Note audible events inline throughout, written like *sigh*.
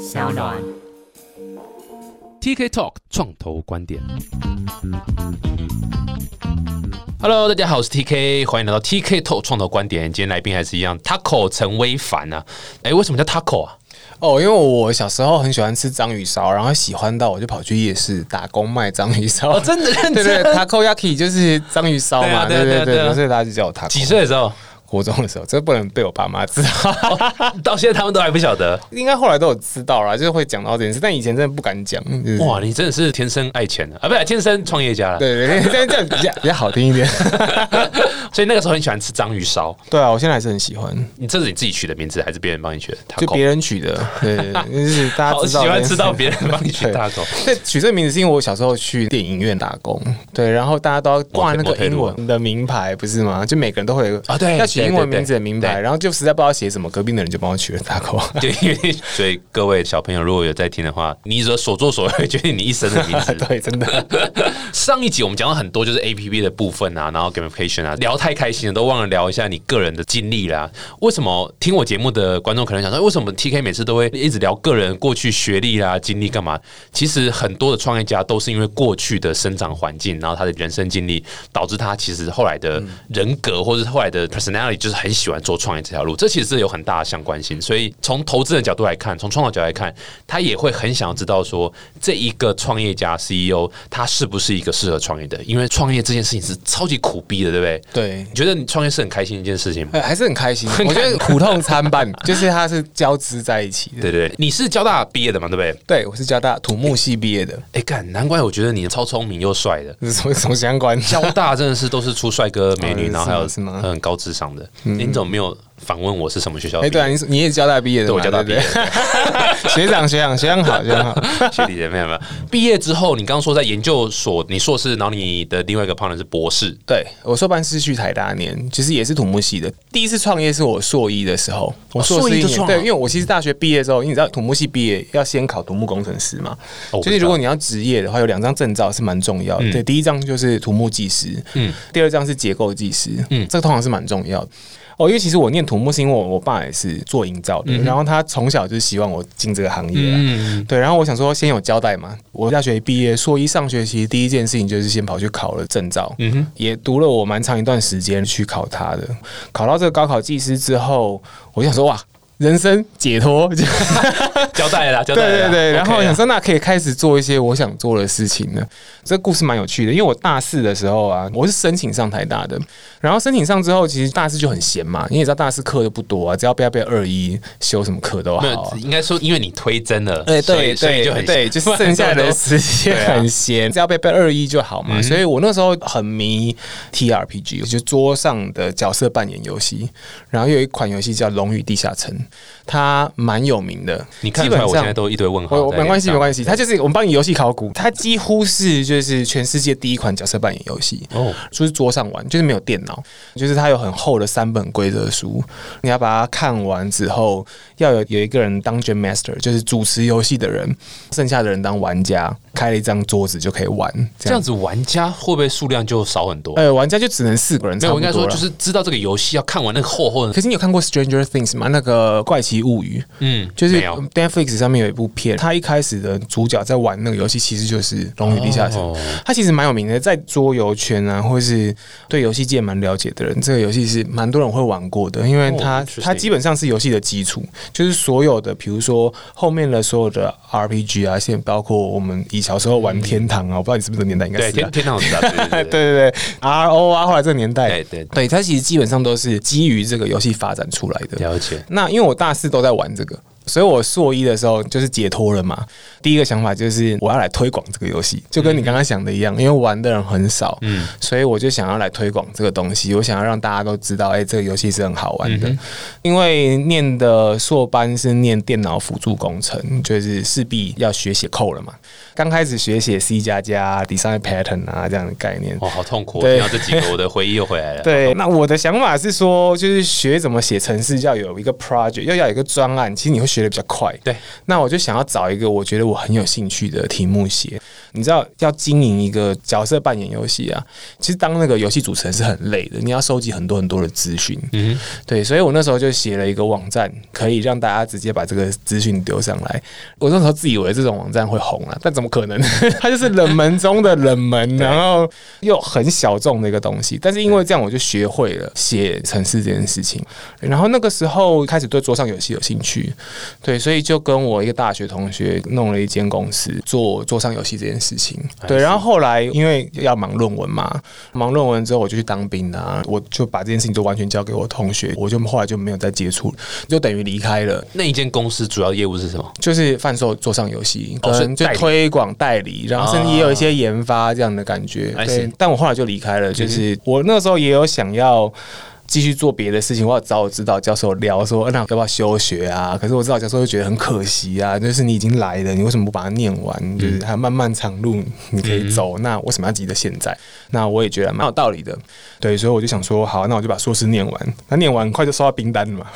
小暖。TK Talk 创投观点。Hello，大家好，我是 TK，欢迎来到 TK Talk 创投观点。今天来宾还是一样，Taco 陈威凡啊。哎，为什么叫 Taco 啊？哦，因为我小时候很喜欢吃章鱼烧，然后喜欢到我就跑去夜市打工卖章鱼烧。哦，真的认对对真。*laughs* takoyaki 就是章鱼烧嘛，对啊对啊对对对啊对，所以大家就叫我 taco。几岁的时候？国中的时候，*laughs* 这不能被我爸妈知道，*laughs* 到现在他们都还不晓得。应该后来都有知道啦，就是会讲到这件事，但以前真的不敢讲。就是哇，你真的是天生爱钱的啊，不是天生创业家了。对对对，这样这样比较比较好听一点。*laughs* 所以那个时候很喜欢吃章鱼烧。对啊，我现在还是很喜欢，你这是你自己取的名字，还是别人帮你取的？就别人取的，对就是大家好知道。喜欢吃到别人帮你取 *laughs* 对 Taco。对，取这个名字是因为我小时候去电影院打工，对，然后大家都要挂那个英文的名牌，不是吗？就每个人都会有啊对要取英文名字的名牌，然后就实在不知道写什么，隔壁的人就帮我取了 taco。对，因为所以各位小朋友如果有在听的话，你所所作所为决定你一生的名字。*laughs* 对，真的，*laughs* 上一集我们讲了很多就是 A P P 的部分啊，然后 gamification 啊，聊太开心了，都忘了聊一下你个人的经历啦。为什么听我节目的观众可能想说，为什么 T K 每次都会一直聊个人过去学历啦、经历干嘛？其实很多的创业家都是因为过去的生长环境，然后他的人生经历，导致他其实后来的人格或者是后来的 personality 就是很喜欢做创业这条路。这其实是有很大的相关性。所以从投资人角度来看，从创造角度来看，他也会很想要知道说，这一个创业家 CEO 他是不是一个适合创业的？因为创业这件事情是超级苦逼的，对不对？对。你觉得你创业是很开心一件事情吗？呃还是很开心，我觉得苦痛参半，*laughs* 就是它是交织在一起的。对对对，你是交大毕业的嘛，对不对？对，我是交大土木系毕业的，哎，干，难怪我觉得你超聪明又帅的。这 *laughs* 是什么什么相关？交大真的是都是出帅哥美女，*laughs* 哦然后还有什么很高智商的。诶你怎么没有反问我是什么学校哎，业？对啊，你是你也交大毕业的，对我交大毕业 *laughs* 学长学长学长好学长好。学 *laughs* 弟姐妹有没有？毕业之后，你刚刚说在研究所，你硕士，然后你的另外一个 partner 是博士，对我硕班是去台大念，其实也是土木系的。第一次创业是我硕一的时候，我硕士一年，对，因为我其实大学毕业之后，因为你知道土木系毕业要先考土木工程师嘛，哦就是如果你要职业的话，有两张证照是蛮重要的。对，第一张就是土木技师，嗯嗯，第二张是结构技师，嗯嗯，这个通常是蛮重要的。哦，因为其实我念土木是因为我我爸也是做营造的，然后他从小就希望我进这个行业啊。嗯，对，然后我想说先有交代嘛。我大学一毕业，硕一上学期第一件事情就是先跑去考了证照，嗯哼，也读了我蛮长一段时间去考它的。考到这个高考技师之后，我就想说哇，人生解脱，就 *laughs* 交代了啦，交代。对对对。然后想说，那可以开始做一些我想做的事情了。这个故事蛮有趣的，因为我大四的时候啊，我是申请上台大的，然后申请上之后，其实大四就很闲嘛，你也知道大四课都不多啊，只要不要被二一修什么课都好啊，。应该说因为你推真了，对，对对就很对，就是剩下的 *laughs* 时间很闲，只要被被二一就好嘛。所以我那时候很迷 T R P G，就桌上的角色扮演游戏。然后有一款游戏叫《龙与地下城》，它蛮有名的。你看得出来，我现在都一堆问号没关系，没关系。它就是我们帮你游戏考古，它几乎是就是全世界第一款角色扮演游戏。哦，就是桌上玩，就是没有电脑，就是它有很厚的三本规则书，你要把它看完之后，要有有一个人当 Game Master，就是主持游戏的人，剩下的人当玩家，开了一张桌子就可以玩。这样子玩家会不会数量就少很多？呃，玩家就只能四个人，没有，我应该说就是知道这个游戏要看完那个厚厚的，可是你有看过《Stranger Things》吗？那个怪奇物语，嗯，就是 Netflix 上面有一部片，它一开始的主角在玩那个游戏，其实就是《龙与地下城》哦它其实蛮有名的，在桌游圈啊，或是对游戏界蛮了解的人，这个游戏是蛮多人会玩过的，因为它、它基本上是游戏的基础，就是所有的，比如说后面的所有的 RPG 啊，现在包括我们以小时候玩天堂啊，我不知道你是不是这个年代，应该对是、啊天。天堂知道，对对对 *laughs* 对对对，RO 啊，后来这个年代，对对对，它其实基本上都是基于这个游戏发展出来的。了解。那因为我大四都在玩这个，所以我硕一的时候就是解脱了嘛。第一个想法就是我要来推广这个游戏，就跟你刚刚想的一样，因为玩的人很少，嗯嗯，所以我就想要来推广这个东西，我想要让大家都知道，哎、这个游戏是很好玩的。嗯因为念的硕班是念电脑辅助工程，就是势必要学写 code 了嘛。刚开始学写 C 加加、design pattern 啊这样的概念，哇，好痛苦！对听到这几个，我的回忆又回来了。*laughs* 对，那我的想法是说，就是学怎么写程式，要有一个 project，又要有一个专案。其实你会学比较快。对，那我就想要找一个我觉得我很有兴趣的题目写。你知道，要经营一个角色扮演游戏啊，其实当那个游戏主持人是很累的，你要收集很多很多的资讯。嗯，对，所以我那时候就写了一个网站，可以让大家直接把这个资讯丢上来。我那时候自以为这种网站会红啊，但怎么可能？*laughs* 它就是冷门中的冷门，然后又很小众的一个东西。但是因为这样，我就学会了写程式这件事情。然后那个时候开始对桌上游戏有兴趣，对，所以就跟我一个大学同学弄了一间公司做桌上游戏这件事情。对，然后后来因为要忙论文嘛，忙论文之后我就去当兵啊，我就把这件事情就完全交给我同学，我就后来就没有再接触，就等于离开了。那一间公司主要业务是什么？就是贩售桌上游戏，可能就推广代理，然后甚至也有一些研发这样的感觉。对但我后来就离开了，就是我那时候也有想要。继续做别的事情，我要找我指导教授聊说，那要不要休学啊？可是我指导教授又觉得很可惜啊，就是你已经来了，你为什么不把它念完？就是还漫漫长路你可以走，那为什么要急着现在？那我也觉得蛮有道理的，对，所以我就想说，好，那我就把硕士念完。那念完很快就收到兵单了嘛。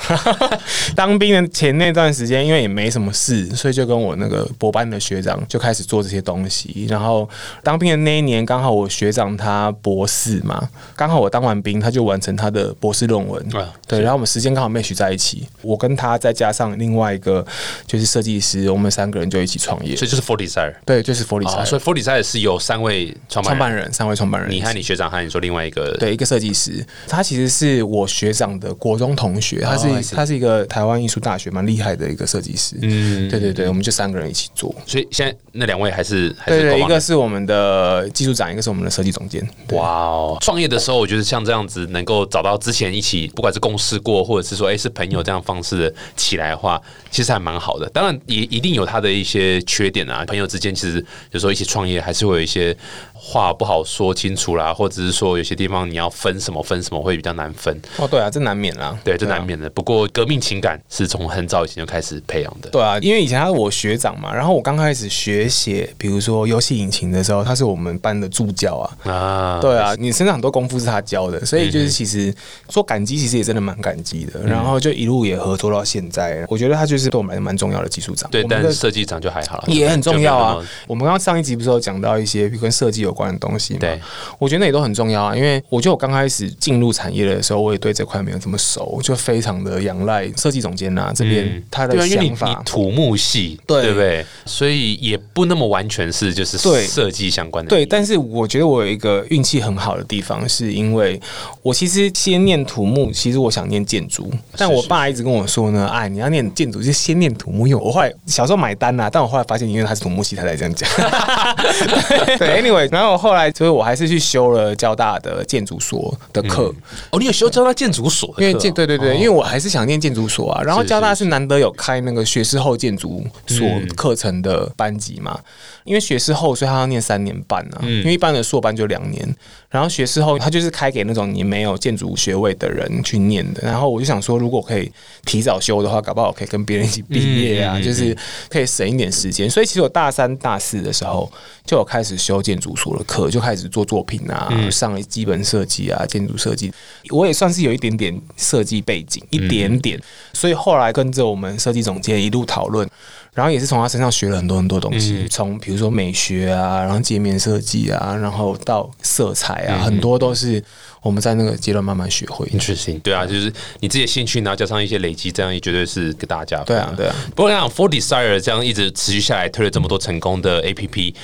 *laughs* 当兵的前那段时间，因为也没什么事，所以就跟我那个博班的学长就开始做这些东西。然后当兵的那一年，刚好我学长他博士嘛，刚好我当完兵，他就完成他的博士论文。啊对，然后我们时间刚好 match 在一起，我跟他再加上另外一个就是设计师，我们三个人就一起创业。所以就是 Forty Sire 对，就是佛里啊，塞所以 Forty Sire 是有三位创办人，三位创办人，你和你学长和你说另外一个对，一个设计师，他其实是我学长的国中同学，他是、他是一个台湾艺术大学蛮厉害的一个设计师。嗯对对对，我们就三个人一起做。所以现在那两位还是还对对，一个是我们的技术长，一个是我们的设计总监。哇哦！创业的时候，我觉得像这样子能够找到之前一起，不管是共事过，或者是说哎、是朋友这样方式的起来的话，其实还蛮好的。当然也一定有他的一些缺点啊。朋友之间其实有时候一起创业，还是会有一些话不好说清楚啦，或者是说有些地方你要分什么分什么会比较难分。哦，对啊，这难免啦。对，这啊难免的。不过革命情感是从很早以前就开始培养的。对啊，因为以前他是我学长嘛，然后我刚开始学写，比如说游戏引擎的时候，他是我们班的助教啊。啊，对啊，你身上很多功夫是他教的，所以就是其实说感激，其实也真的蛮感激的。然后就一路也合作到现在，我觉得他就是对我们蛮重要的技术长。对，但设计长就还好了，也很重要啊。我们刚刚上一集不是有讲到一些跟设计有关的东西嘛？对，我觉得那也都很重要啊。因为我觉得我刚开始进入产业的时候，我也对这块没有这么熟，就非常的仰赖设计总监呐、这边他的想法。你土木系，对对不对？所以也不那么完全是就是对设计相关的。对，但是我觉得我有一个运气很好的地方，是因为我其实先念土木，其实我想念建筑，但我爸一直跟我说呢，哎，你要念建筑就先念土木，因为我后来小时候买单啊、但我后来发现，因为他是土木系，他才这样讲。*laughs* 对，anyway，然后我后来，所以我还是去修了交大的建筑所的课。哦，你有修交大建筑所的因为建对对对，因为我还是想念建筑所啊。然后交大是是难得有开那个学士后建筑所课程的班级嘛，因为学士后，所以他要念三年半啊。因为一般的硕班就两年，然后学士后他就是开给那种你没有建筑学位的人去念的。然后我就想说，如果可以提早修的话，搞不好可以跟别人一起毕业啊，就是可以省一点时间。所以其实我大三、大四的时候就有开始修建筑所的课，就开始做作品啊，上了基本设计啊、建筑设计。我也算是有一点点设计背景，一点点，所以后来跟着我们设计总监一路讨论，然后也是从他身上学了很多很多东西，从比如说美学啊，然后界面设计啊，然后到色彩啊，很多都是我们在那个阶段慢慢学会的。interesting，对啊，就是你自己的兴趣，然后加上一些累积，这样也绝对是给大家。对啊，对啊。不过像 For Desire 这样一直持续下来，推了这么多成功的 APP，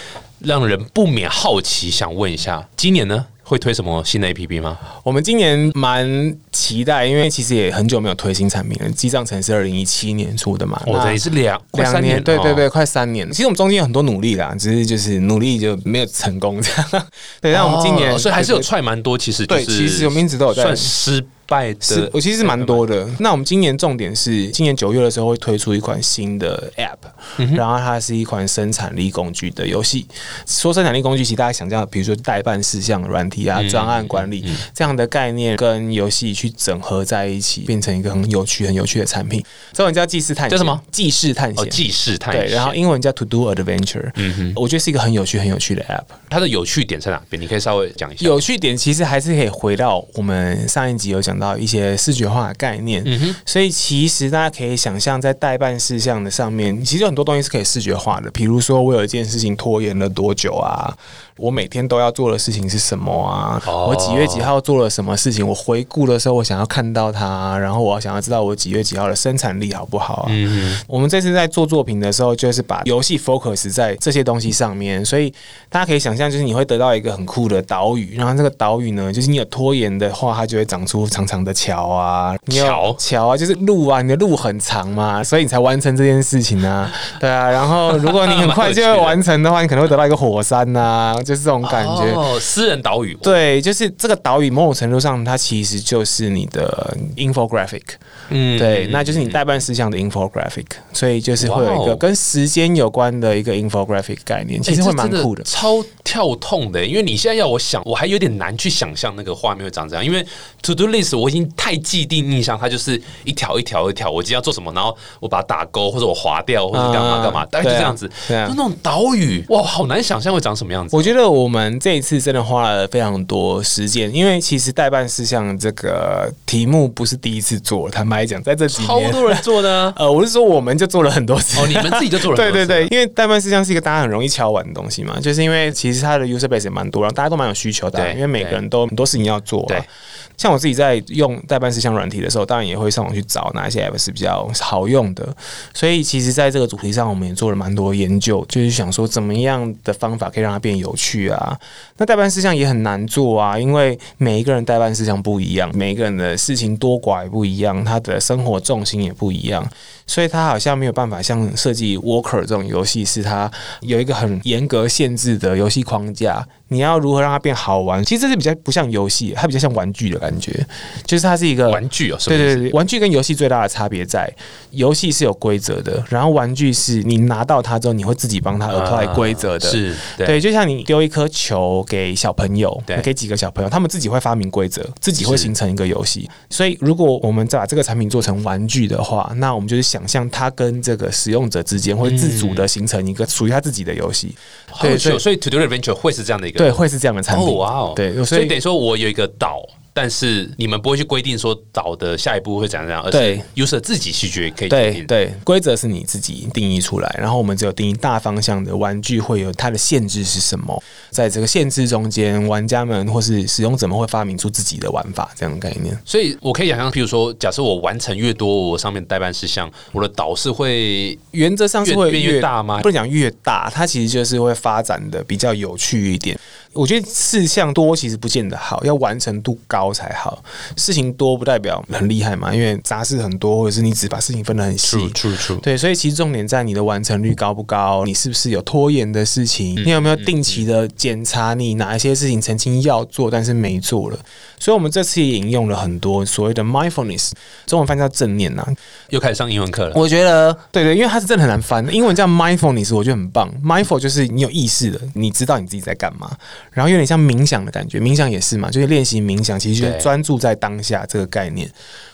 让人不免好奇，想问一下，今年呢会推什么新的 APP 吗？我们今年蛮期待，因为其实也很久没有推新产品了。记账城是二零一七年出的嘛，我那这也是两两年，哦对对对，快三年。其实我们中间有很多努力啦，只是就是努力就没有成功这样。*laughs* 对，但我们今年、哦所以还是有踹蛮多，其实就是对其实我们一直都有在算失败是的，我其实是蛮多的。那我们今年重点是，今年九月的时候会推出一款新的 App，、然后它是一款生产力工具的游戏。说生产力工具，其实大家想象，比如说代办事项软体啊、专案管理这样的概念，跟游戏去整合在一起，变成一个很有趣、很有趣的产品。中文叫记事探险，叫什么？记事探哦，险。记事探险。对，然后英文叫 To Do Adventure，嗯哼，我觉得是一个很有趣、很有趣的 app。它的有趣点在哪边？你可以稍微讲一下。有趣点其实还是可以回到我们上一集有讲到一些视觉化的概念。嗯哼，所以其实大家可以想象，在代办事项的上面，其实有很多东西是可以视觉化的。比如说，我有一件事情拖延了多久啊？我每天都要做的事情是什么啊？哦我几月几号做了什么事情？我回顾的时候，我想要看到它，然后我要想要知道我几月几号的生产力好不好啊？嗯我们这次在做作品的时候，就是把游戏 focus 在这些东西上面，所以大家可以想象，就是你会得到一个很酷的岛屿，然后这个岛屿呢，就是你有拖延的话，它就会长出长长的桥啊，桥桥啊，就是路啊，你的路很长嘛，所以你才完成这件事情啊，对啊，然后如果你很快就会完成的话，你可能会得到一个火山呐、就是这种感觉。哦，私人岛屿，对，就是这个岛屿，某种程度上，它其实就是你的 infographic。嗯对，那就是你代办事项的 infographic，所以就是会有一个跟时间有关的一个 infographic 概念，其实会蛮酷的。超跳痛的。因为你现在要我想，我还有点难去想象那个画面会长这样。因为 to do list 我已经太既定印象，它就是一条一条一条，我今天要做什么，然后我把它打勾，或者我划掉，或者干嘛干嘛，啊大概就这样子。就那种岛屿，哇，好难想象会长什么样子。我觉得我们这一次真的花了非常多时间，因为其实代办事项这个题目不是第一次做，坦白讲，在这几年，超多人做的啊 *laughs* 呃，我是说我们就做了很多次。哦，你们自己就做了很多次对对对，因为代办事项是一个大家很容易敲完的东西嘛，就是因为其实它的 user base 也蛮多，然后大家都蛮有需求的啊、因为每个人都很多事情要做、对啊。像我自己在用代办事项软体的时候，当然也会上网去找哪一些 app 是比较好用的。所以其实在这个主题上，我们也做了蛮多研究，就是想说怎么样的方法可以让它变有趣啊。那代办事项也很难做啊，因为每一个人代办事项不一样，每一个人的事情多寡也不一样，他的生活重心也不一样。所以它好像没有办法像设计 Walker 这种游戏，是它有一个很严格限制的游戏框架。你要如何让它变好玩？其实这是比较不像游戏，它比较像玩具的感觉，就是它是一个玩具哦，对对对，玩具跟游戏最大的差别在，游戏是有规则的，然后玩具是你拿到它之后，你会自己帮它 apply 规则的。啊是，对对，就像你丢一颗球给小朋友对，给几个小朋友，他们自己会发明规则，自己会形成一个游戏。所以，如果我们再把这个产品做成玩具的话，那我们就是想象它跟这个使用者之间会自主的形成一个属于他自己的游戏。好有趣哦。对所以 To Do Adventure 会是这样的一个对，会是这样的产品。哦，哇哦，对，所所以以等于说我有一个岛，但是你们不会去规定说岛的下一步会怎样怎样，而是对 user 自己去决可以决定。对对，规则是你自己定义出来，然后我们只有定义大方向的玩具会有它的限制是什么，在这个限制中间，玩家们或是使用者们会发明出自己的玩法，这样的概念。所以我可以想象，譬如说，假设我完成越多，我上面代办事项，我的岛是会原则上是会越变越大吗不能讲越大，它其实就是会发展的比较有趣一点。我觉得事项多其实不见得好，要完成度高才好。事情多不代表很厉害嘛，因为杂事很多，或者是你只把事情分得很细。true true。对，所以其实重点在你的完成率高不高，你是不是有拖延的事情，你有没有定期的检查你哪一些事情曾经要做但是没做了。所以我们这次也引用了很多所谓的 mindfulness，中文翻译叫正念呐、又开始上英文课了。我觉得对对，因为它是真的很难翻，英文叫 mindfulness，我觉得很棒。mindful 就是你有意识的，你知道你自己在干嘛，然后有点像冥想的感觉，冥想也是嘛，就是练习冥想，其实就是专注在当下这个概念。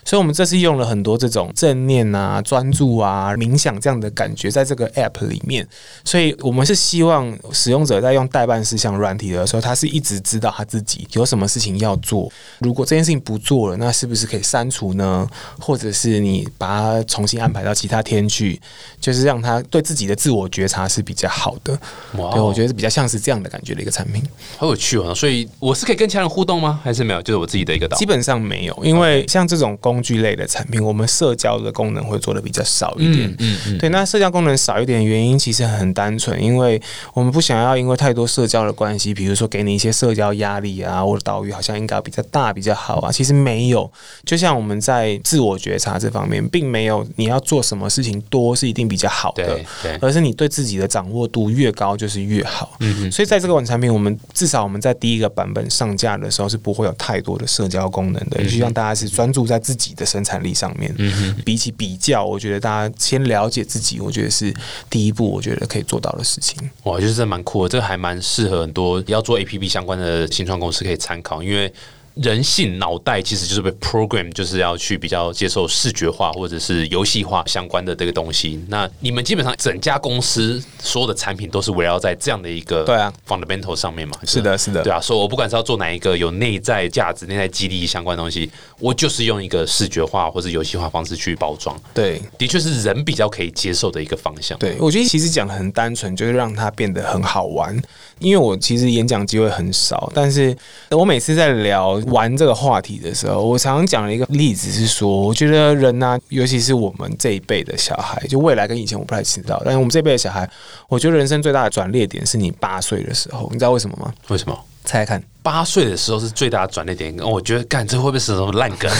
所以，我们这次用了很多这种正念啊、专注啊、冥想这样的感觉，在这个 app 里面。所以我们是希望使用者在用代办事项软体的时候，他是一直知道他自己有什么事情要做。如果这件事情不做了，那是不是可以删除呢？或者是你把它重新安排到其他天去，就是让他对自己的自我觉察是比较好的。对，我觉得是比较像是这样的感觉的一个产品。好有趣哦！所以我是可以跟其他人互动吗？还是没有？就是我自己的一个岛基。本上没有，因为像这种工具类的产品，我们社交的功能会做的比较少一点。嗯嗯，对，那社交功能少一点，原因其实很单纯，因为我们不想要因为太多社交的关系，比如说给你一些社交压力啊，或者岛屿好像应该比较大比较好啊，其实没有。就像我们在自我觉察这方面，并没有你要做什么事情多是一定比较好的对，对，而是你对自己的掌握度越高就是越好。嗯嗯所以在这个款产品，我们至少我们在第一个版本上架的时候是不会有太多的社交功能的，也希望大家是专注在自己的生产力上面。嗯比起比较，我觉得大家先了解自己，我觉得是第一步，我觉得可以做到的事情。哇，就是这蛮酷的，这个还蛮适合很多要做 A P P 相关的新创公司可以参考，因为人性脑袋其实就是被 program，就是要去比较接受视觉化或者是游戏化相关的这个东西。那你们基本上整家公司所有的产品都是围绕在这样的一个对啊 fundamental 上面嘛？是的，是的，对啊，所以我不管是要做哪一个有内在价值、内在激励相关的东西，我就是用一个视觉化或者游戏化方式去包装。对的确是人比较可以接受的一个方向。对，我觉得其实讲的很单纯，就是让它变得很好玩。因为我其实演讲机会很少，但是我每次在聊玩这个话题的时候，我常常讲了一个例子是说，我觉得人呢、尤其是我们这一辈的小孩，就未来跟以前我不太知道，但是我们这一辈的小孩，我觉得人生最大的转捩点是你八岁的时候，你知道为什么吗？为什么？猜猜看。八岁的时候是最大的转捩点，我觉得干这会不会是什么烂梗？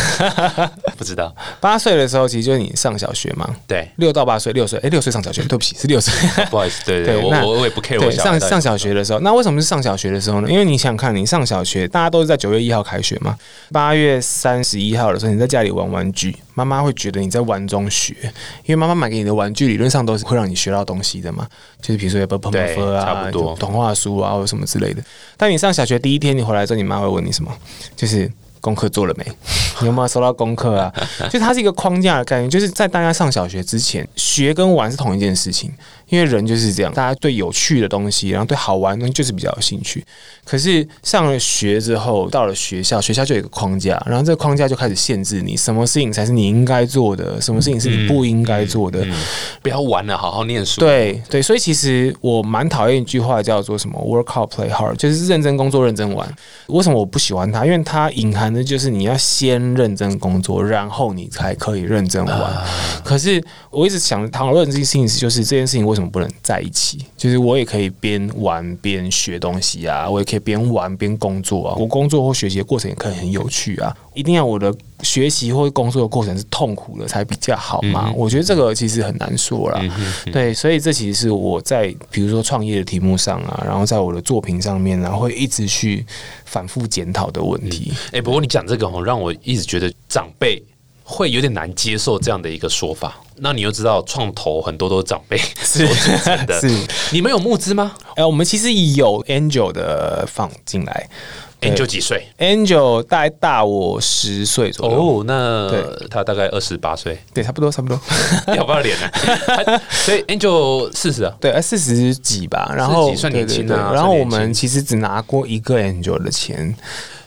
*laughs* 不知道。八岁的时候，其实就是你上小学嘛，对，六到八岁，六岁，哎，六岁上小学，*laughs* 对不起，是六岁。不好意思，对对，我我我也不 care 我上上小学的时候，那为什么是上小学的时候呢？因为你想想看，你上小学，大家都是在九月一号开学嘛，八月三十一号的时候，你在家里玩玩具，妈妈会觉得你在玩中学，因为妈妈买给你的玩具理论上都是会让你学到东西的嘛，就是比如说有 b p 对 m 啊，差不多童话书啊，或者什么之类的。但你上小学第一天，你回来之后，你妈会问你什么？就是。功课做了没？你 *laughs* 有没有收到功课啊？*laughs* 就它是一个框架的概念，就是在大家上小学之前，学跟玩是同一件事情。因为人就是这样，大家对有趣的东西，然后对好玩的东西就是比较有兴趣。可是上了学之后，到了学校，学校就有一个框架，然后这个框架就开始限制你，什么事情才是你应该做的，什么事情是你不应该做的。不要玩了，好好念书。对对，所以其实我蛮讨厌一句话叫做什么 “work hard, play hard”，就是认真工作、认真玩。为什么我不喜欢它？因为它隐含的就是你要先认真工作，然后你才可以认真玩。可是我一直想讨论这件事情，就是这件事情为什么不能在一起？就是我也可以边玩边学东西啊，我也可以边玩边工作啊。我工作或学习的过程也可以很有趣啊。一定要我的学习或工作的过程是痛苦的才比较好嘛？我觉得这个其实很难说啦。对，所以这其实是我在比如说创业的题目上啊，然后在我的作品上面啊，会一直去反复检讨的问题。哎、不过你讲这个哦，让我一直觉得长辈会有点难接受这样的一个说法。那你又知道，创投很多都是长辈所组成的，是，你们有募资吗哎、我们其实有 Angel 的放进来对？Angel 几岁？，Angel 大概大我十岁左右。哦，那对他大概二十八岁，对，差不多，差不多。*laughs* 要不要脸呢、他 *laughs* 所以 Angel 四十啊，对，呃四十几吧，然后40几算年轻啊然后我们其实只拿过一个 Angel 的钱，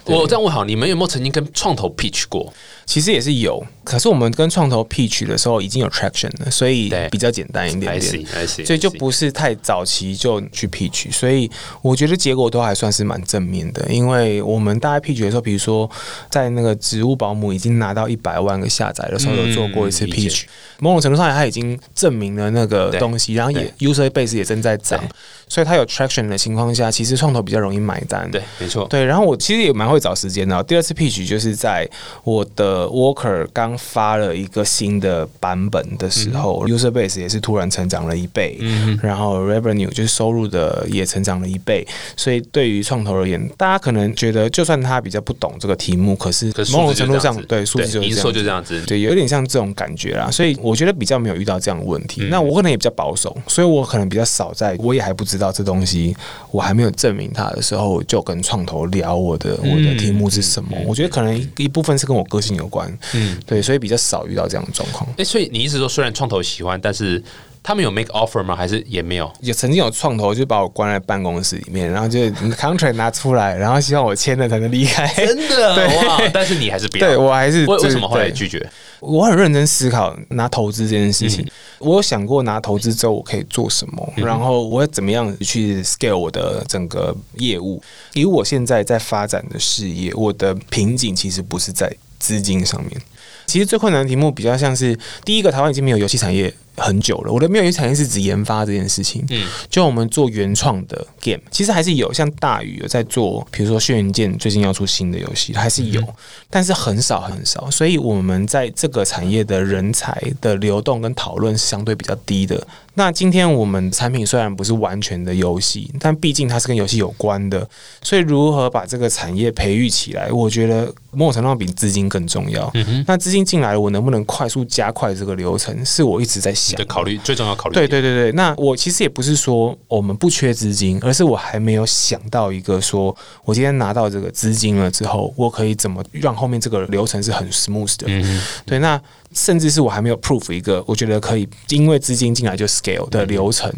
我这样问好，你们有没有曾经跟创投 pitch 过？其实也是有，可是我们跟创投 pitch 的时候已经有 traction 了，所以比较简单一点点。所以就不是太早期就去 pitch，所以我觉得结果都还算是蛮正面的。因为我们大概 pitch 的时候，比如说在那个植物保姆已经拿到一百万个下载的时候，有做过一次 pitch，、某种程度上它已经证明了那个东西，然后也 user base 也正在涨对，所以它有 traction 的情况下，其实创投比较容易买单。对，没错，对，然后我其实也蛮会找时间的哦。第二次 pitch 就是在我的 Worker 刚发了一个新的版本的时候、u s e r base 也是突然成长了一倍，嗯然后 revenue 就是收入的也成长了一倍。所以对于创投而言，大家可能觉得，就算他比较不懂这个题目，可是某种程度上对数字就是营收这样子就这样子，对，有点像这种感觉啦，所以我觉得比较没有遇到这样的问嗯题。那我可能也比较保守，所以我可能比较少在，我也还不知道这东西，我还没有证明它的时候，就跟创投聊我的我的题目是什么。我觉得可能一一部分是跟我个性有关，嗯，对，所以比较少遇到这样的状况。哎、所以你一直说虽然创投喜欢，但是他们有 make offer 吗？还是也没有？也曾经有创投就把我关在办公室里面，然后就你 contract 拿出来，然后希望我签了才能离开。真的 *laughs* 哇！但是你还是不要。对我还是为为什么后来拒绝？我很认真思考拿投资这件事嗯情。我有想过拿投资之后我可以做什么，然后我要怎么样去 scale 我的整个业务。以我现在在发展的事业，我的瓶颈其实不是在资金上面。其实最困难的题目比较像是第一个，台湾已经没有游戏产业很久了。我的没有游戏产业是指研发这件事情。嗯，就我们做原创的 game，其实还是有，像大宇有在做，比如说《轩辕剑》最近要出新的游戏，还是有，但是很少很少。所以我们在这个产业的人才的流动跟讨论是相对比较低的。那今天我们产品虽然不是完全的游戏，但毕竟它是跟游戏有关的，所以如何把这个产业培育起来，我觉得某种程度上比资金更重要。嗯那资金进来，我能不能快速加快这个流程？是我一直在想的考虑，最重要考虑。对对对对，那我其实也不是说我们不缺资金，而是我还没有想到一个说，我今天拿到这个资金了之后，我可以怎么让后面这个流程是很 smooth 的。嗯对，那甚至是我还没有 proof 一个，我觉得可以因为资金进来就 scale 的流程。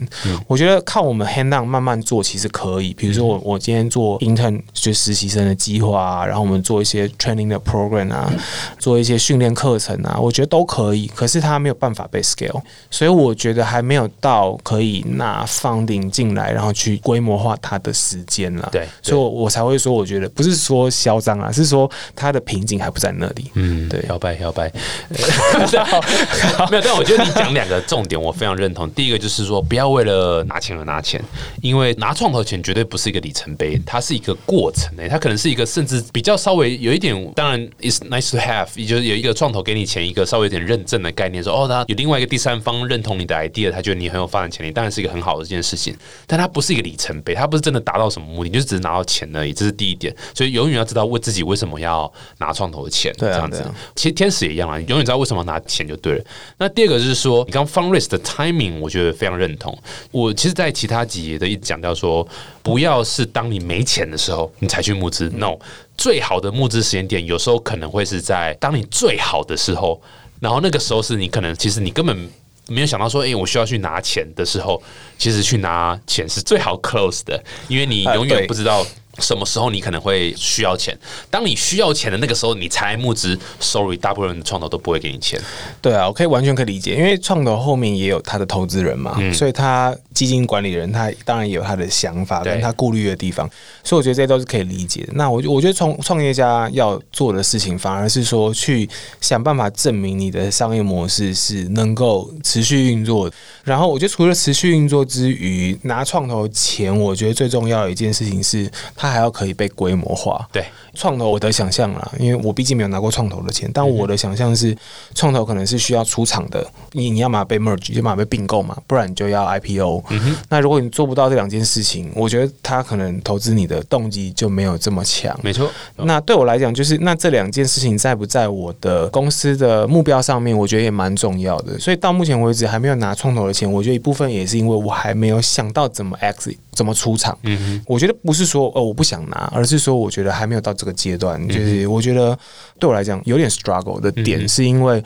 我觉得靠我们 hand on 慢慢做其实可以。比如说我我今天做 intern 就实习生的计划啊，然后我们做一些 training 的 program 啊，做一些训练课程啊，我觉得都可以。可是它没有办法被 scale，所以我觉得还没有到可以拿 funding 进来，然后去规模化它的时间了。对所以我我才会说，我觉得不是说嚣张啊，是说它的瓶颈还不在那里。嗯，对摇摆摇摆，*laughs* *laughs* 没有。但我觉得你讲两个重点，我非常认同。第一个就是说，不要为了拿钱而拿钱，因为拿创投钱绝对不是一个里程碑，它是一个过程诶、它可能是一个甚至比较稍微有一点，当然 is nice to have，也就是有一个创投给你钱，一个稍微有点认证的概念，说哦，他有另外一个第三方认同你的 idea，他觉得你很有发展潜力，当然是一个很好的一件事情。但它不是一个里程碑，它不是真的达到什么目的，就是只是拿到钱而已，这是第一点。所以永远要知道为自己为什么要拿创投的钱，这样子。其实天使也一样啊，你永远知道为什么要拿钱就对了。那第二个就是说，你刚 fundraise 的 timing，我觉得非常认同。我其实，在其他集也都一直讲到说，不要是当你没钱的时候你才去募资，no，最好的募资时间点有时候可能会是在当你最好的时候，然后那个时候是你可能其实你根本。没有想到说，哎、我需要去拿钱的时候，其实去拿钱是最好 close 的，因为你呃永远不知道什么时候你可能会需要钱。当你需要钱的那个时候，你才募资，sorry，大部分人的创投都不会给你钱。对啊，我可以完全可以理解，因为创投后面也有他的投资人嘛，嗯所以他基金管理人他当然也有他的想法跟他顾虑的地方，所以我觉得这些都是可以理解的。那我我觉得创创业家要做的事情，反而是说去想办法证明你的商业模式是能够持续运作。然后我觉得除了持续运作之余，拿创投钱，我觉得最重要的一件事情是，它还要可以被规模化。对，创投我的想象啦，因为我毕竟没有拿过创投的钱，但我的想象是，创投可能是需要出场的，你你要么被 merge，要么被并购嘛，不然你就要 IPO。那如果你做不到这两件事情，我觉得他可能投资你的动机就没有这么强。没错。那对我来讲，就是那这两件事情在不在我的公司的目标上面，我觉得也蛮重要的。所以到目前为止还没有拿创投的钱，我觉得一部分也是因为我还没有想到怎么 exit，怎么出场。嗯哼，我觉得不是说哦我不想拿，而是说我觉得还没有到这个阶段。就是我觉得对我来讲有点 struggle 的点，是因为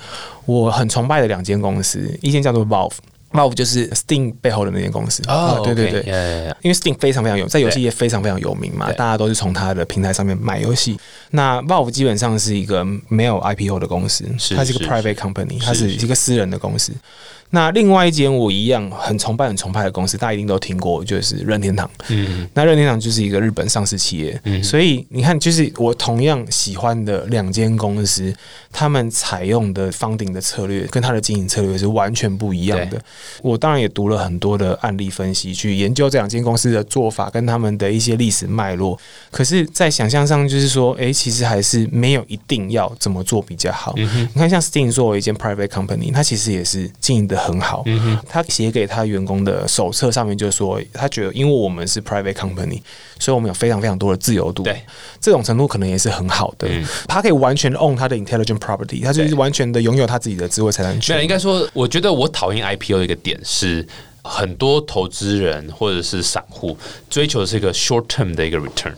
我很崇拜的两间公司，一间叫做 Valve。Valve 就是 Steam 背后的那间公司哦对对对因为 Steam 非常非常有，在游戏业非常非常有名嘛，大家都是从它的平台上面买游戏。那 Valve 基本上是一个没有 IPO 的公司，是它是一个 private company，它是是一个私人的公司。那另外一间我一样很崇拜、很崇拜的公司，大家一定都听过，就是任天堂。嗯，那任天堂就是一个日本上市企业，嗯所以你看，就是我同样喜欢的两间公司，他们采用的 funding 的策略跟他的经营策略是完全不一样的。我当然也读了很多的案例分析，去研究这两间公司的做法跟他们的一些历史脉络。可是，在想象上，就是说，诶，其实还是没有一定要怎么做比较好。嗯你看，像 Steam 作为一间 private company，它其实也是经营的很好。嗯他写给他员工的手册上面就说，他觉得因为我们是 private company，所以我们有非常非常多的自由度。对，这种程度可能也是很好的。嗯他可以完全 own 他的 intelligent property，他就是完全的拥有他自己的智慧财产权应。该说，我觉得我讨厌 IPO 的一个点是，很多投资人或者是散户追求的是一个 short term 的一个 return。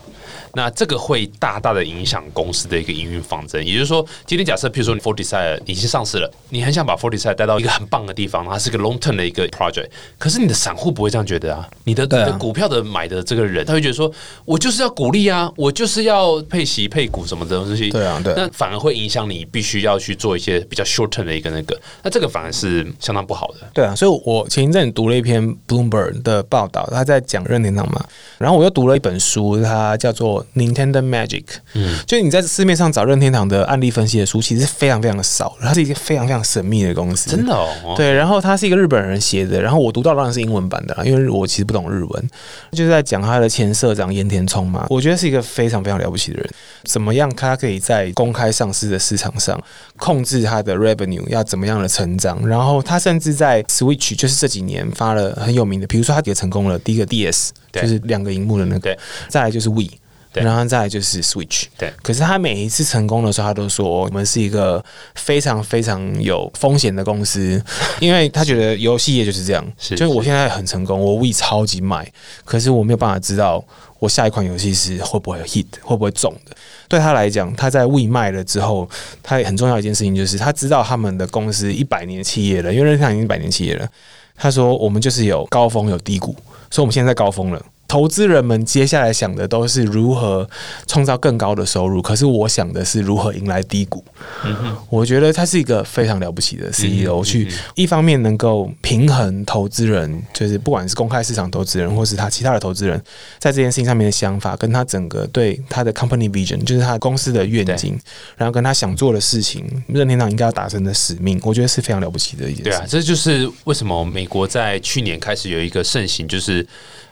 那这个会大大的影响公司的一个营运方针。也就是说，今天假设，譬如说你 Forteside 已经上市了，你很想把 Forteside 带到一个很棒的地方，它是个 long term 的一个 project。可是你的散户不会这样觉得啊，你的、啊你的股票的买的这个人，他会觉得说，我就是要鼓励啊，我就是要配息配股什么的东西。对啊对啊那反而会影响你必须要去做一些比较 short term 的一个那个，那这个反而是相当不好的。对啊，所以我前一阵读了一篇 Bloomberg 的报道，他在讲任天堂嘛，然后我又读了一本书，它叫做 Nintendo Magic。嗯，就你在市面上找任天堂的案例分析的书，其实非常非常的少，它是一个非常非常神秘的公司，真的哦，对，然后它是一个日本人写的，然后我读到当然是英文版的啦，因为我其实不懂日文，就是在讲他的前社长岩田聪嘛，我觉得是一个非常非常了不起的人，怎么样他可以在公开上市的市场上控制他的 revenue 要怎么样的成长，然后他甚至在 Switch 就是这几年发了很有名的，比如说他也成功了第一个 DS，就是两个荧幕的那个，再来就是 We。对然后再来就是 Switch。对可是他每一次成功的时候，他都说我们是一个非常非常有风险的公司，*laughs* 因为他觉得游戏业就是这样，是就是我现在很成功，我 We 超级卖，可是我没有办法知道我下一款游戏是会不会 hit，会不会中的。对他来讲，他在 We 卖了之后，他很重要一件事情就是他知道他们的公司一百年企业了，因为任天堂已经一百年企业了。他说我们就是有高峰有低谷，所以我们现在在高峰了。投资人们接下来想的都是如何创造更高的收入，可是我想的是如何迎来低谷。我觉得他是一个非常了不起的 CEO，、去一方面能够平衡投资人，就是不管是公开市场投资人，或是他其他的投资人，在这件事情上面的想法，跟他整个对他的 company vision，就是他公司的愿景，然后跟他想做的事情，任天堂应该要达成的使命，我觉得是非常了不起的一件事。对啊，这就是为什么美国在去年开始有一个盛行，就是。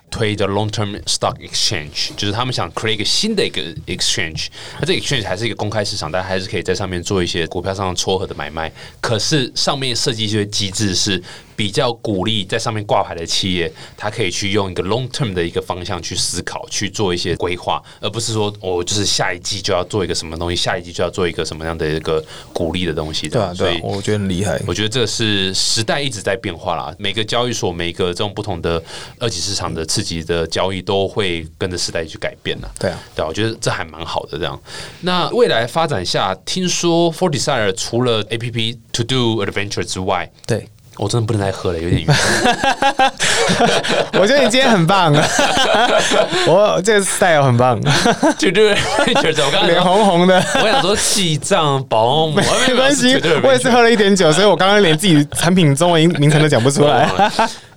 推的 long term stock exchange，就是他们想 create 一个新的一个 exchange，那这个 exchange 还是一个公开市场，大家还是可以在上面做一些股票上撮合的买卖。可是上面设计一些机制是比较鼓励在上面挂牌的企业，它可以去用一个 long term 的一个方向去思考，去做一些规划，而不是说我、就是下一季就要做一个什么东西，下一季就要做一个什么样的一个鼓励的东西。对啊，所以对啊，我觉得很厉害。我觉得这是时代一直在变化啦，每个交易所、每个这种不同的二级市场的刺激的交易都会跟着时代去改变啦。对啊，对啊，我觉得这还蛮好的。这样，那未来发展下，听说 For Desire 除了 A P P To Do Adventure 之外，对，我真的不能再喝了，有点晕。*laughs* 我觉得你今天很棒，*laughs* 我这个 style 很棒，To Do Adventure，我刚刚脸红红的。我想说记账保姆，没关系，我也是喝了一点酒，所以我刚刚连自己产品中文名称都讲不出来。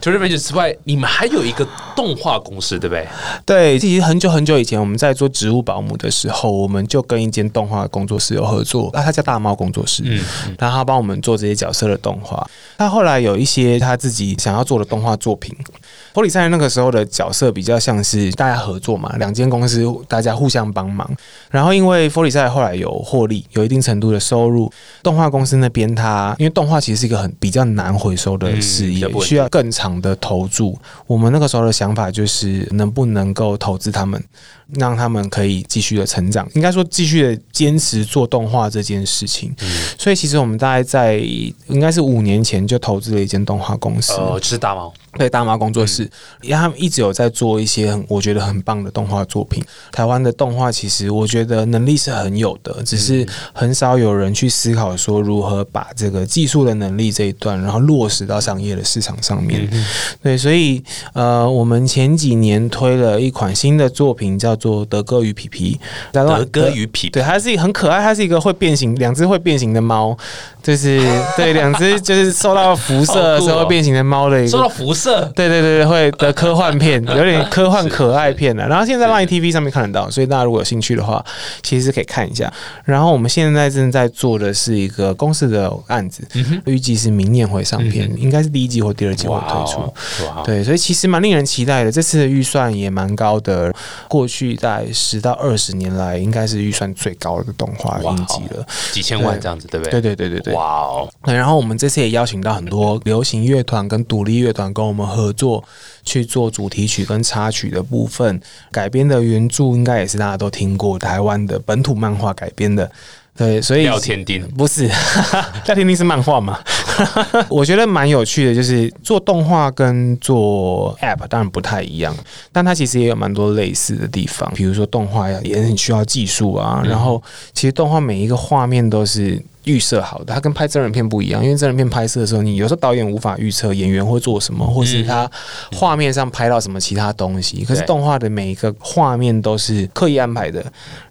To Do Adventure 之外，你们还有一个动画公司，对不对？对，其实很久很久以前，我们在做植物保姆的时候，我们就跟一间动画工作室有合作，啊，他叫大猫工作室，嗯然后他帮我们做这些角色的动画。他后来有一些他自己想要做的动画作品。佛里赛那个时候的角色比较像是大家合作嘛，两间公司大家互相帮忙。然后因为佛里赛后来有获利，有一定程度的收入，动画公司那边他因为动画其实是一个很比较难回收的事业需要更长的投注。我们那个时候的想法就是能不能够投资他们，让他们可以继续的成长，应该说继续的坚持做动画这件事情。所以其实我们大概在应该是五年前就投资了一间动画公司。呃，就是大猫。对大毛工作室，因为他们一直有在做一些很我觉得很棒的动画作品。台湾的动画其实我觉得能力是很有的，只是很少有人去思考说如何把这个技术的能力这一段，然后落实到商业的市场上面。对，所以呃，我们前几年推了一款新的作品，叫做《德哥与皮皮》。德哥与皮皮对，它是一个很可爱，它是一个会变形，两只会变形的猫，就是 *laughs* 对两只就是受到辐射的时候会变形的猫的一个受到辐射，对对对对，会的科幻片，有点科幻可爱片的。*laughs* 然后现在 Line TV 上面看得到，所以大家如果有兴趣的话，其实可以看一下。然后我们现在正在做的是一个公司的案子，预计是明年会上片，应该是第一季或第二季会推出对，所以其实蛮令人期待的。这次的预算也蛮高的，过去在十到二十年来，应该是预算最高的动画哇影集了。几千万这样子，对不对对？对对对对。哇哦，那，然后我们这次也邀请到很多流行乐团跟独立乐团跟我们合作去做主题曲跟插曲的部分，改编的原著应该也是大家都听过，台湾的本土漫画改编的。对，所以廖天丁不是，*laughs* 廖天丁是漫画嘛？*laughs* 我觉得蛮有趣的，就是做动画跟做 App 当然不太一样，但它其实也有蛮多类似的地方，比如说动画呀也很需要技术啊，然后其实动画每一个画面都是。预设好的，它跟拍真人片不一样，因为真人片拍摄的时候，你有时候导演无法预测演员会做什么，或是他画面上拍到什么其他东西。可是动画的每一个画面都是刻意安排的，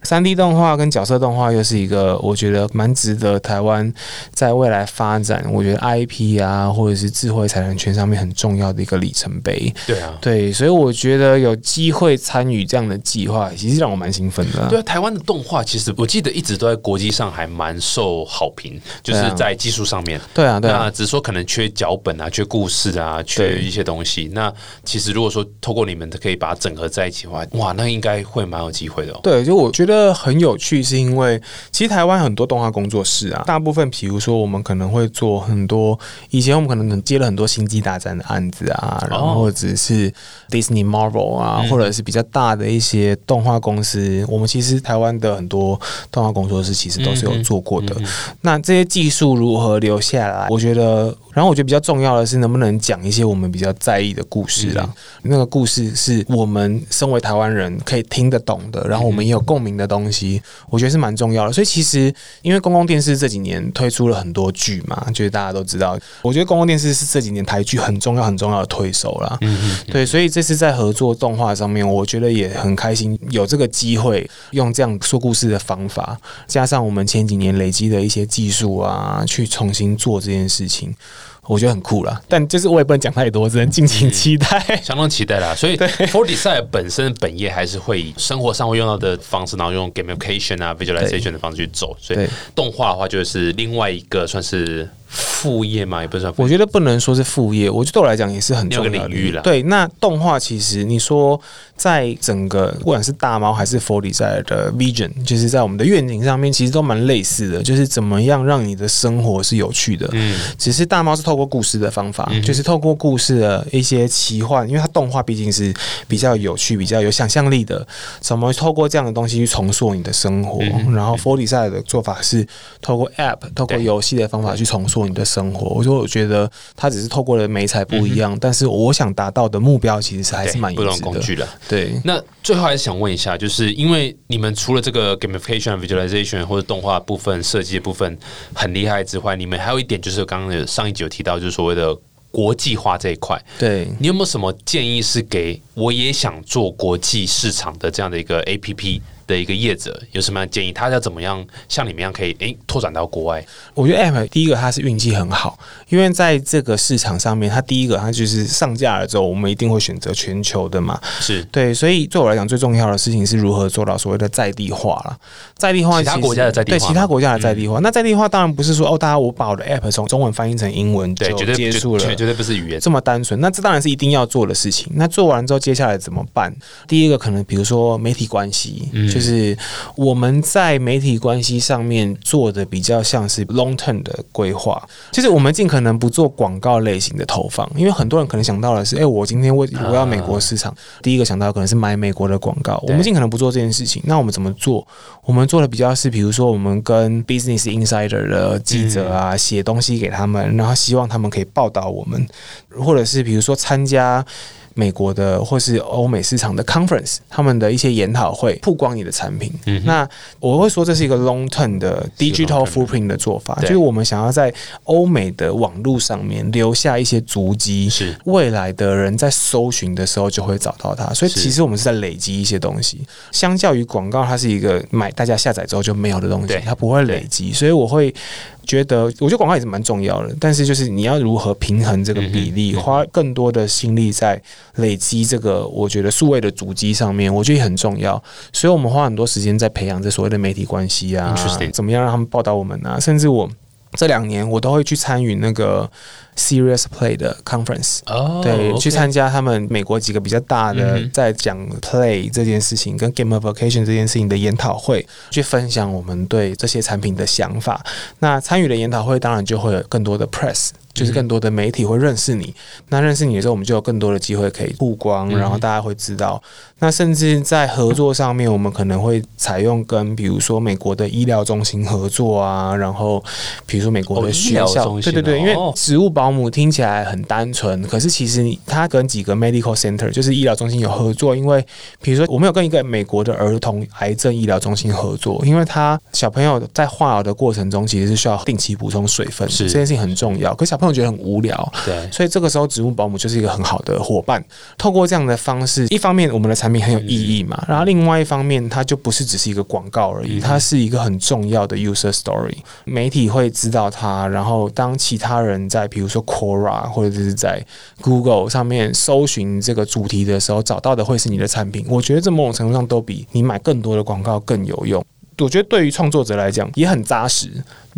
三 D 动画跟角色动画又是一个我觉得蛮值得台湾在未来发展，我觉得 IP 啊或者是智慧财产权上面很重要的一个里程碑。对啊，对，所以我觉得有机会参与这样的计划，其实让我蛮兴奋的啊、对啊，台湾的动画其实我记得一直都在国际上还蛮受好好评，就是在技术上面。对啊，对那啊，只是说可能缺脚本啊，缺故事啊，缺一些东西。那其实如果说透过你们可以把它整合在一起的话，哇，那应该会蛮有机会的哦。对，就我觉得很有趣，是因为其实台湾很多动画工作室啊，大部分比如说我们可能会做很多，以前我们可能接了很多星际大战的案子啊，然后或者是 Disney Marvel 啊，或者是比较大的一些动画公司，我们其实台湾的很多动画工作室其实都是有做过的。那这些技术如何留下来？我觉得，然后我觉得比较重要的是，能不能讲一些我们比较在意的故事啊？那个故事是我们身为台湾人可以听得懂的，然后我们也有共鸣的东西，我觉得是蛮重要的。所以其实，因为公共电视这几年推出了很多剧嘛，就是大家都知道，我觉得公共电视是这几年台剧很重要很重要的推手啦。对，所以这次在合作动画上面，我觉得也很开心，有这个机会用这样说故事的方法，加上我们前几年累积的一些技术啊，去重新做这件事情。我觉得很酷啦，但就是我也不能讲太多，只能敬请期待。相当期待啦，所以 For Design 本身本业还是会以生活上会用到的方式，然后用 gamification 啊、visualization 的方式去走。所以对。动画的话，就是另外一个算是副业嘛，也不算副我觉得不能说是副业，我觉得对我来讲也是很重要的领域了对，那动画其实你说在整个不管是大猫还是 f o r t 在的 vision，就是在我们的愿景上面，其实都蛮类似的，就是怎么样让你的生活是有趣的。嗯，只是大猫是透过故事的方法，就是透过故事的一些奇幻，因为它动画毕竟是比较有趣、比较有想象力的，怎么透过这样的东西去重塑你的生活？然后 f o r t 赛的做法是透过 App、透过游戏的方法去重塑你的生活。我说，我觉得它只是透过了美彩不一样，但是我想达到的目标其实还是蛮不蛮一致的。同工具的。对，那最后还是想问一下，就是因为你们除了这个 gamification、visualization 或者动画部分、设计的部分很厉害之外，你们还有一点就是刚刚有上一集有提到，就是所谓的国际化这一块。对，你有没有什么建议是给我也想做国际市场的这样的一个 A P P 的一个业者？有什么样的建议？他要怎么样像你们一样可以诶、拓展到国外？我觉得 App 第一个它是运气很好，因为在这个市场上面，它第一个它就是上架了之后，我们一定会选择全球的嘛。是对，所以对我来讲，最重要的事情是如何做到所谓的在地化了。在地化，其他国家的在地化对其他国家的在地化。那在地化当然不是说哦，大家我把我的 App 从中文翻译成英文对，就绝对结束了，绝绝对不是语言。这么单纯，那这当然是一定要做的事情。那做完之后，接下来怎么办？第一个可能比如说媒体关系，嗯就是我们在媒体关系上面做的比较像是 long term 的规划，就是我们尽可能不做广告类型的投放，因为很多人可能想到的是，哎、我今天我我要美国市场，第一个想到可能是买美国的广告，我们尽可能不做这件事情。那我们怎么做？我们做的比较是，比如说我们跟 Business Insider 的记者啊，写东西给他们，然后希望他们可以报道我们，或者是比如说参加。美国的或是欧美市场的 conference，他们的一些研讨会曝光你的产品。嗯那我会说这是一个 long term 的 digital footprint 的做法，对。就是我们想要在欧美的网络上面留下一些足迹，是。未来的人在搜寻的时候就会找到它。所以其实我们是在累积一些东西，相较于广告，它是一个买大家下载之后就没有的东西，它不会累积，所以我会。觉得，我觉得广告也是蛮重要的，但是就是你要如何平衡这个比例，花更多的心力在累积这个，我觉得数位的主机上面，我觉得也很重要。所以我们花很多时间在培养这所谓的媒体关系啊怎么样让他们报道我们啊，甚至我这两年我都会去参与那个 Serious Play 的 conference。哦对去参加他们美国几个比较大的在讲 play 这件事情跟 Game of Vacation 这件事情的研讨会，去分享我们对这些产品的想法。那参与的研讨会当然就会有更多的 press。就是更多的媒体会认识你，那认识你的时候，我们就有更多的机会可以曝光，嗯。然后大家会知道。那甚至在合作上面，我们可能会采用跟比如说美国的医疗中心合作啊，然后比如说美国的学校，对对对，因为哦。植物保姆听起来很单纯，可是其实你它跟几个 medical center 就是医疗中心有合作，因为比如说我们有跟一个美国的儿童癌症医疗中心合作，因为他小朋友在化疗的过程中其实是需要定期补充水分，是。这件事情很重要，可小朋友觉得很无聊，对所以这个时候植物保姆就是一个很好的伙伴。透过这样的方式，一方面我们的产品很有意义嘛，然后另外一方面它就不是只是一个广告而已，它是一个很重要的 user story。媒体会知道它，然后当其他人在比如说 Quora 或者是在 Google 上面搜寻这个主题的时候，找到的会是你的产品。我觉得这某种程度上都比你买更多的广告更有用。我觉得对于创作者来讲也很扎实。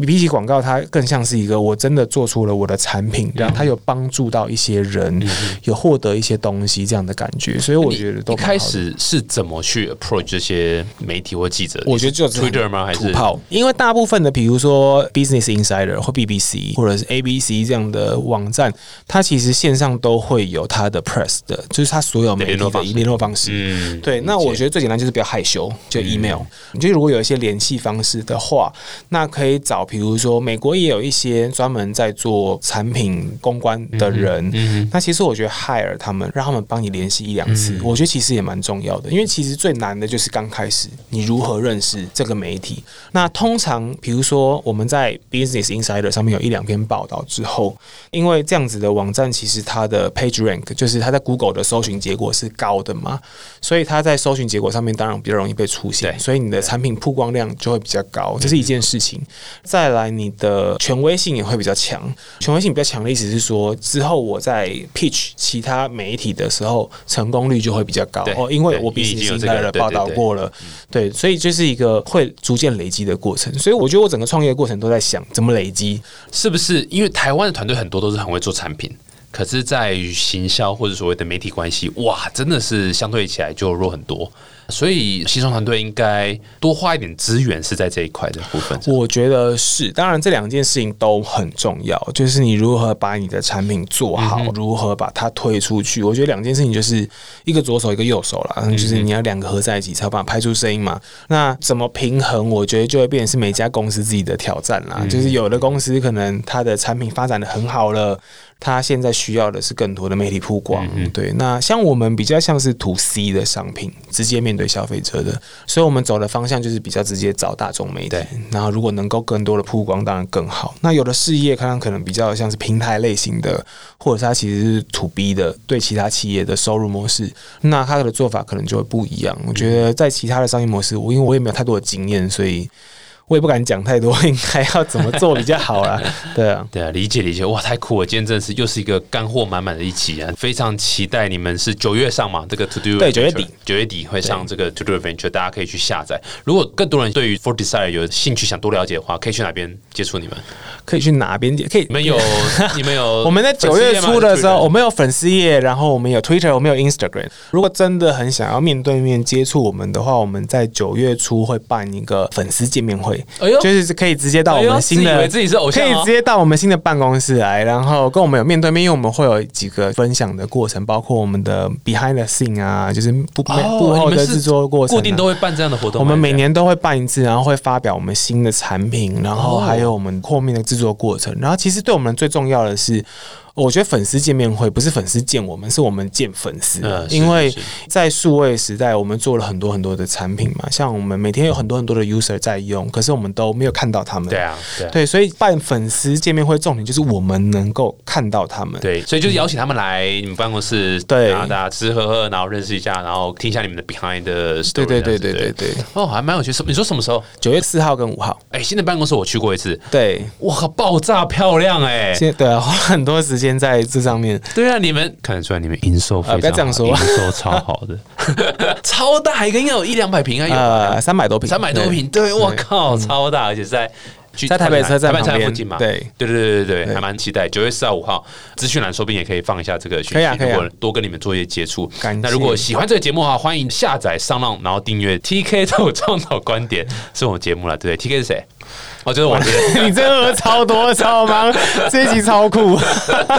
比起广告，它更像是一个我真的做出了我的产品，然后它有帮助到一些人，有获得一些东西这样的感觉。所以我觉得都一开始是怎么去 approach 这些媒体或记者？我觉得就是 Twitter 吗？还是土炮？因为大部分的，比如说 Business Insider 或 BBC 或者是 ABC 这样的网站，它其实线上都会有它的 press 的，就是它所有媒体的联络方式。嗯，对。那我觉得最简单就是不要害羞，就 email。你就如果有一些联系方式的话，那可以找。比如说，美国也有一些专门在做产品公关的人，嗯那其实我觉得 hire 他们，让他们帮你联系一两次，我觉得其实也蛮重要的。因为其实最难的就是刚开始，你如何认识这个媒体。那通常，比如说我们在 Business Insider 上面有一两篇报道之后，因为这样子的网站其实它的 Page Rank 就是它在 Google 的搜寻结果是高的嘛，所以它在搜寻结果上面当然比较容易被出现，所以你的产品曝光量就会比较高，这是一件事情。再来，你的权威性也会比较强。权威性比较强的意思是说，之后我在 pitch 其他媒体的时候，成功率就会比较高。哦，因为我比你新开的报道过了，对，所以就是一个会逐渐累积的过程。所以我觉得我整个创业过程都在想怎么累积，是不是？因为台湾的团队很多都是很会做产品，可是在于行销或者所谓的媒体关系，哇，真的是相对起来就弱很多。所以，新创团队应该多花一点资源，是在这一块的部分。我觉得是，当然这两件事情都很重要，就是你如何把你的产品做好，如何把它推出去。我觉得两件事情就是一个左手一个右手啦，就是你要两个合在一起才有办法拍出声音嘛。那怎么平衡？我觉得就会变成是每家公司自己的挑战啦。就是有的公司可能它的产品发展的很好了。他现在需要的是更多的媒体曝光，嗯对。那像我们比较像是 to C 的商品，直接面对消费者的，所以我们走的方向就是比较直接找大众媒体。然后如果能够更多的曝光，当然更好。那有的事业看看可能比较像是平台类型的，或者是它其实是 to B 的，对其他企业的收入模式，那它的做法可能就会不一样。我觉得在其他的商业模式，我因为我也没有太多的经验，所以。我也不敢讲太多，*laughs* 应该要怎么做比较好啦？*laughs* 对啊，对啊，理解理解，哇，太酷了！今天真的是又是一个干货满满的一期啊，非常期待你们是九月上嘛，这个 To Do 对九月底九月底会上这个 To Do Adventure，大家可以去下载。如果更多人对于 For Desire 有兴趣想多了解的话，可以去哪边接触你们？可以去哪边接？可以？你们有你们有？*laughs* 我们在九月初的时候，我们有粉丝页，然后我们有 Twitter，我们有 Instagram。如果真的很想要面对面接触我们的话，我们在九月初会办一个粉丝见面会。哎呦，就是。可以直接到我们新的，自己是偶像，可以直接到我们新的办公室来，然后跟我们有面对面，因为我们会有几个分享的过程，包括我们的 behind the scene 啊，就是幕幕后的制作过程，固定都会办这样的活动。我们每年都会办一次，然后会发表我们新的产品，然后还有我们后面的制作过程。然后其实对我们最重要的是。我觉得粉丝见面会不是粉丝见我们，是我们见粉丝。因为在数位时代，我们做了很多很多的产品嘛，像我们每天有很多很多的 user 在用，可是我们都没有看到他们。对啊，对，所以办粉丝见面会重点就是我们能够看到他们。对，所以就是邀请他们来你们办公室，对，然后大家吃吃喝喝，然后认识一下，然后听一下你们的 behind 的 story。对对对对对对。哦，还蛮有趣。什你说什么时候？九月四号跟五号。哎，新的办公室我去过一次。对，哇，爆炸漂亮哎！对啊，花很多时间在这上面。对啊，你们看得出来，你们营收非常好，营收超好的，*laughs* 超大一个，应该有一两百平啊，有三百多平，三百多平，对，我靠，超大，而且在在台北车站台北站附近嘛，对，对对对对对，还蛮期待。九月四号五号资讯栏，说不定也可以放一下这个讯息，如果多跟你们做一些接触。那如果喜欢这个节目的话，欢迎下载上浪，然后订阅 TK 都 *laughs* 创造观点，是我们节目了，对不对？TK 是谁？我觉得我你真的超多超忙，这一集超酷。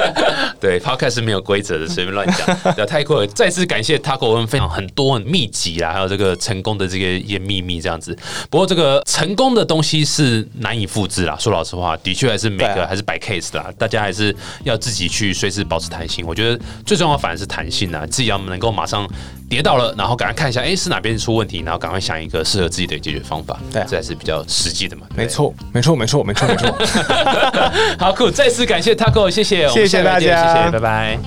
*laughs* 对，Podcast 是没有规则的，随便乱讲，*laughs* 对，太酷了。再次感谢 Taco，我们分享很多很密集啊，还有这个成功的这个一些秘密这样子。不过这个成功的东西是难以复制啦，说老实话，的确还是每个还是摆 case 的，大家还是要自己去随时保持弹性。我觉得最重要反而是弹性啊，自己要能够马上。跌倒了，然后赶快看一下，哎，是哪边出问题，然后赶快想一个适合自己的解决方法，对，这才是比较实际的嘛。没没错没错没错没错。*laughs* 好酷再次感谢 taco 谢谢谢谢大家。谢谢拜拜。